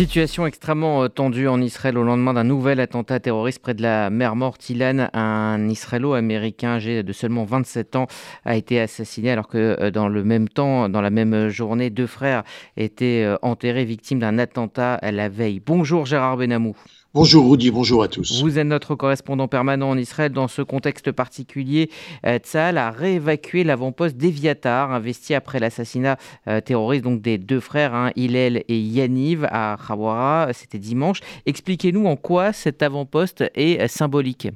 Situation extrêmement euh, tendue en Israël au lendemain d'un nouvel attentat terroriste près de la mer Morte. Ilan, un Israélo-américain âgé de seulement 27 ans, a été assassiné alors que euh, dans le même temps, dans la même journée, deux frères étaient euh, enterrés victimes d'un attentat la veille. Bonjour Gérard Benamou. Bonjour Rudy, bonjour à tous. Vous êtes notre correspondant permanent en Israël. Dans ce contexte particulier, euh, Tzal a réévacué l'avant-poste d'Eviatar, investi après l'assassinat euh, terroriste donc des deux frères, hein, Hillel et Yaniv, à Khawara. C'était dimanche. Expliquez-nous en quoi cet avant-poste est euh, symbolique.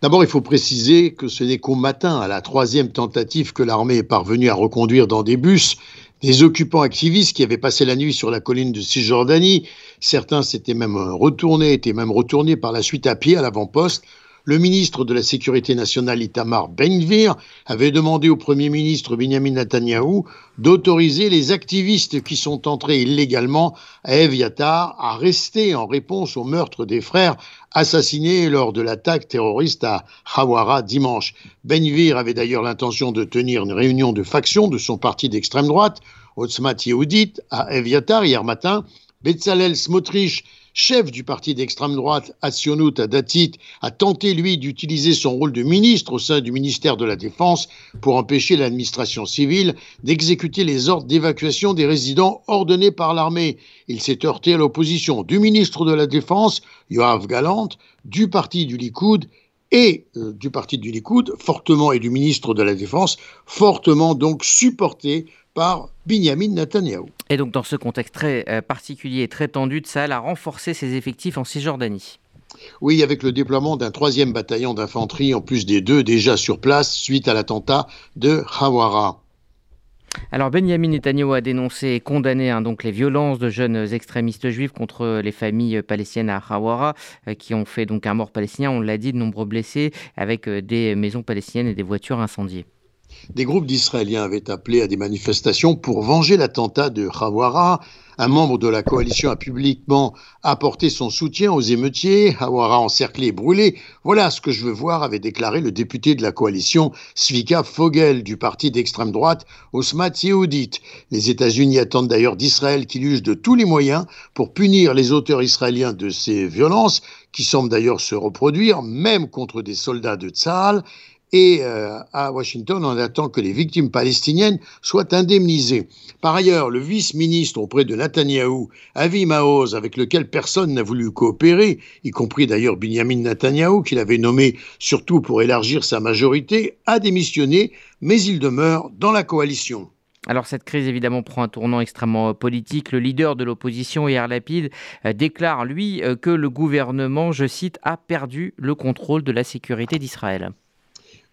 D'abord, il faut préciser que ce n'est qu'au matin, à la troisième tentative que l'armée est parvenue à reconduire dans des bus des occupants activistes qui avaient passé la nuit sur la colline de Cisjordanie. Certains s'étaient même retournés, étaient même retournés par la suite à pied à l'avant-poste le ministre de la Sécurité nationale Itamar Ben-Gvir avait demandé au Premier ministre Benjamin Netanyahou d'autoriser les activistes qui sont entrés illégalement à Eviatar à rester en réponse au meurtre des frères assassinés lors de l'attaque terroriste à Hawara dimanche. Ben-Gvir avait d'ailleurs l'intention de tenir une réunion de faction de son parti d'extrême droite, Otzma Yehudit, à Eviatar hier matin. Bezalel Smotrich chef du parti d'extrême droite Asionut Datit, a tenté, lui, d'utiliser son rôle de ministre au sein du ministère de la Défense pour empêcher l'administration civile d'exécuter les ordres d'évacuation des résidents ordonnés par l'armée. Il s'est heurté à l'opposition du ministre de la Défense, Yoav Galant, du parti du Likoud et euh, du parti du Likoud, fortement, et du ministre de la Défense, fortement donc supporté par Binyamin Netanyahu. Et donc dans ce contexte très euh, particulier et très tendu, Tsahal a renforcé ses effectifs en Cisjordanie. Oui, avec le déploiement d'un troisième bataillon d'infanterie en plus des deux déjà sur place suite à l'attentat de Hawara. Alors Benjamin Netanyahu a dénoncé et condamné hein, donc les violences de jeunes extrémistes juifs contre les familles palestiniennes à Hawara euh, qui ont fait donc un mort palestinien, on l'a dit, de nombreux blessés avec euh, des maisons palestiniennes et des voitures incendiées. Des groupes d'Israéliens avaient appelé à des manifestations pour venger l'attentat de Hawara. Un membre de la coalition a publiquement apporté son soutien aux émeutiers. Hawara encerclé et brûlé. Voilà ce que je veux voir, avait déclaré le député de la coalition Svika Fogel du parti d'extrême droite Osmat Yehudit. Les États-Unis attendent d'ailleurs d'Israël qu'il use de tous les moyens pour punir les auteurs israéliens de ces violences, qui semblent d'ailleurs se reproduire, même contre des soldats de Tzahal. Et euh, à Washington, on attend que les victimes palestiniennes soient indemnisées. Par ailleurs, le vice-ministre auprès de Netanyahou, Avi Maoz, avec lequel personne n'a voulu coopérer, y compris d'ailleurs Benjamin Netanyahou, qu'il avait nommé surtout pour élargir sa majorité, a démissionné, mais il demeure dans la coalition. Alors cette crise évidemment prend un tournant extrêmement politique. Le leader de l'opposition, Yair Lapid, euh, déclare lui euh, que le gouvernement, je cite, a perdu le contrôle de la sécurité d'Israël.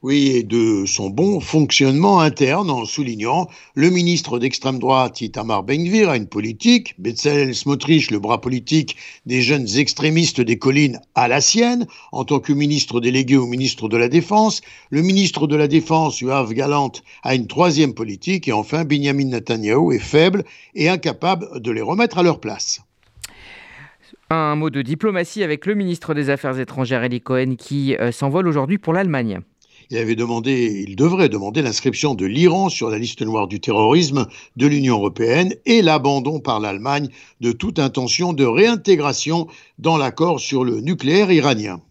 Oui, et de son bon fonctionnement interne, en soulignant le ministre d'extrême droite Itamar Ben-Gvir a une politique, Bezalel Smotrich, le bras politique des jeunes extrémistes des collines, a la sienne, en tant que ministre délégué au ministre de la Défense. Le ministre de la Défense, Yoav Galant, a une troisième politique, et enfin Benjamin Netanyahu est faible et incapable de les remettre à leur place. Un mot de diplomatie avec le ministre des Affaires étrangères, Eli Cohen, qui euh, s'envole aujourd'hui pour l'Allemagne il avait demandé, il devrait demander l'inscription de l'Iran sur la liste noire du terrorisme de l'Union européenne et l'abandon par l'Allemagne de toute intention de réintégration dans l'accord sur le nucléaire iranien.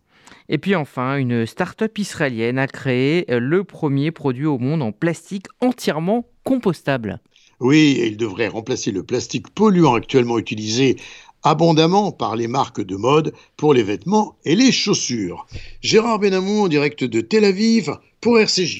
Et puis enfin, une start-up israélienne a créé le premier produit au monde en plastique entièrement compostable. Oui, il devrait remplacer le plastique polluant actuellement utilisé abondamment par les marques de mode pour les vêtements et les chaussures. Gérard Benamou en direct de Tel Aviv pour RCJ.